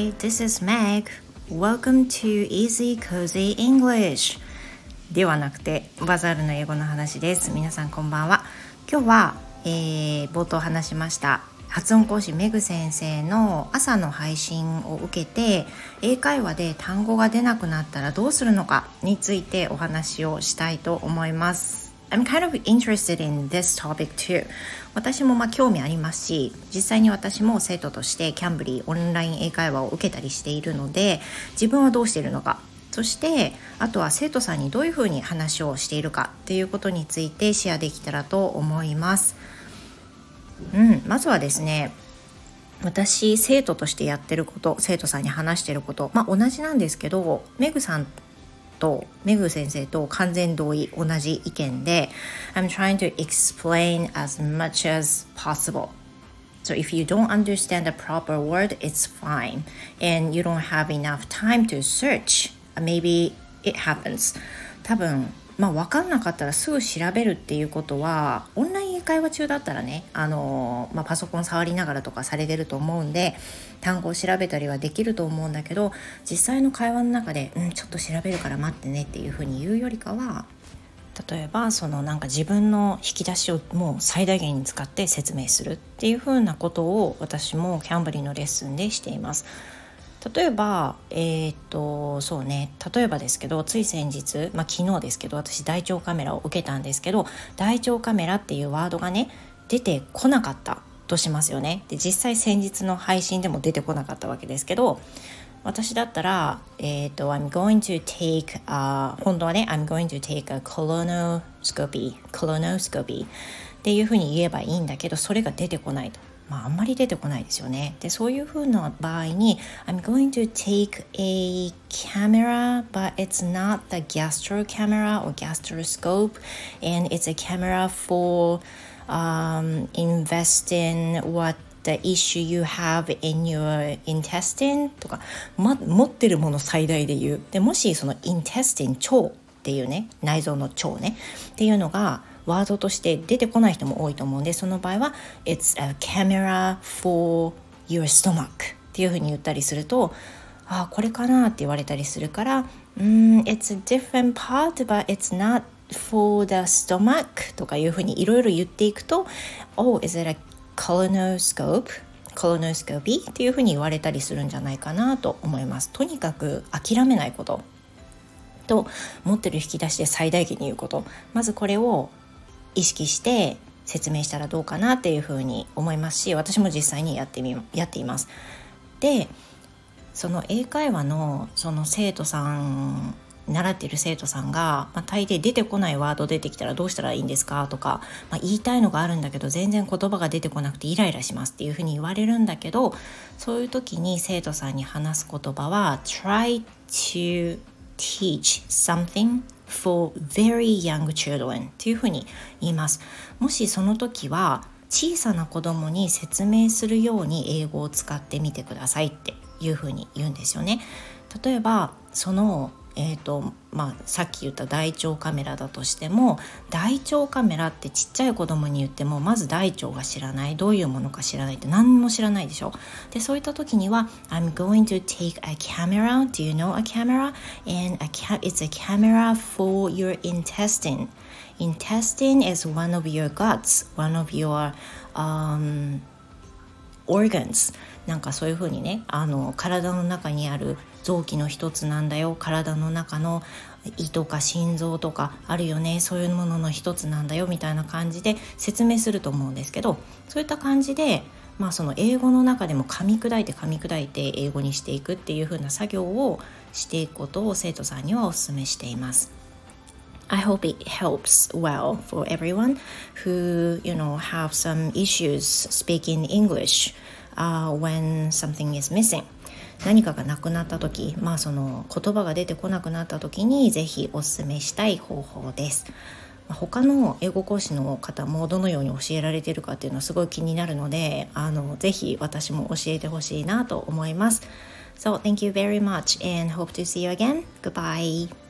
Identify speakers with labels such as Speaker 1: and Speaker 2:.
Speaker 1: Hi, this is Meg. Welcome to Easy Cozy English. ではなくて、バザールの英語の話です。皆さんこんばんは。今日は、えー、冒頭話しました発音講師メグ先生の朝の配信を受けて英会話で単語が出なくなったらどうするのかについてお話をしたいと思います。I'm kind of interested in this topic too. 私もまあ興味ありますし、実際に私も生徒としてキャンブリーオンライン英会話を受けたりしているので、自分はどうしているのか、そしてあとは生徒さんにどういうふうに話をしているかっていうことについてシェアできたらと思います。うん、まずはですね、私生徒としてやってること生徒さんに話してることまあ同じなんですけどメグさんとメグ先生と完全同意同じ意見で I'm trying to explain as much as possible So if you don't understand the proper word, it's fine. And you don't have enough time to search. Maybe it happens. 多分 まあ、分かんなかったらすぐ調べるっていうことはオンライン英会話中だったらねあの、まあ、パソコン触りながらとかされてると思うんで単語を調べたりはできると思うんだけど実際の会話の中で「うんちょっと調べるから待ってね」っていうふうに言うよりかは例えばそのなんか自分の引き出しをもう最大限に使って説明するっていうふうなことを私もキャンブリーのレッスンでしています。例えばえー、っとそうね例えばですけどつい先日、まあ、昨日ですけど私大腸カメラを受けたんですけど大腸カメラっていうワードがね出てこなかったとしますよねで実際先日の配信でも出てこなかったわけですけど私だったら、えっ、ー、と、I'm going to take, a 本当はね、I'm going to take a colonoscopy, colonoscopy っていうふうに言えばいいんだけど、それが出てこないと。まあ、あんまり出てこないですよね。で、そういうふうな場合に、I'm going to take a camera, but it's not the gastro camera or gastroscope, and it's a camera for um, investing what the issue you have in your intestine とか、ま、持ってるもの最大で言う。で、もしその intestine 腸っていうね、内臓の腸ね、っていうのが、ワードとして出てこない人も多いと思うんでその場合は「It's a camera for your stomach」っていうふうに言ったりすると「あこれかな」って言われたりするから「うん It's a different part but it's not for the stomach」とかいうふうにいろいろ言っていくと「Oh is it a colonoscope?」コロノスコピーっていうふうに言われたりするんじゃないかなと思います。とにかく諦めないことと持ってる引き出しで最大限に言うことまずこれを意識して説明したらどうかなっていうふうに思いますし私も実際にやってみやっています。でその英会話のその生徒さん習っている生徒さんが、まあ、大抵出てこないワード出てきたらどうしたらいいんですかとか、まあ、言いたいのがあるんだけど全然言葉が出てこなくてイライラしますっていうふうに言われるんだけどそういう時に生徒さんに話す言葉は try to teach something for very young children っていうふうに言います。もしその時は小さな子供に説明するように英語を使ってみてくださいっていうふうに言うんですよね。例えばそのえーとまあ、さっき言った大腸カメラだとしても大腸カメラってちっちゃい子供に言ってもまず大腸が知らないどういうものか知らないって何も知らないでしょでそういった時には I'm going to take a camera do you know a camera? and a ca it's a camera for your intestine intestine is one of your guts one of your um, organs なんかそういうふうにねあの体の中にある臓器の一つなんだよ体の中の胃とか心臓とかあるよねそういうものの一つなんだよみたいな感じで説明すると思うんですけどそういった感じでまあその英語の中でも噛み砕いて噛み砕いて英語にしていくっていう風な作業をしていくことを生徒さんにはお勧めしています。I hope it helps well for everyone who, you know, have some issues speaking English uh, when something is missing. 何かがなくなった時まあその言葉が出てこなくなった時に是非おすすめしたい方法です。他の英語講師の方もどのように教えられてるかっていうのはすごい気になるのであのぜひ私も教えてほしいなと思います。So thank you very much and hope to see you again. Goodbye.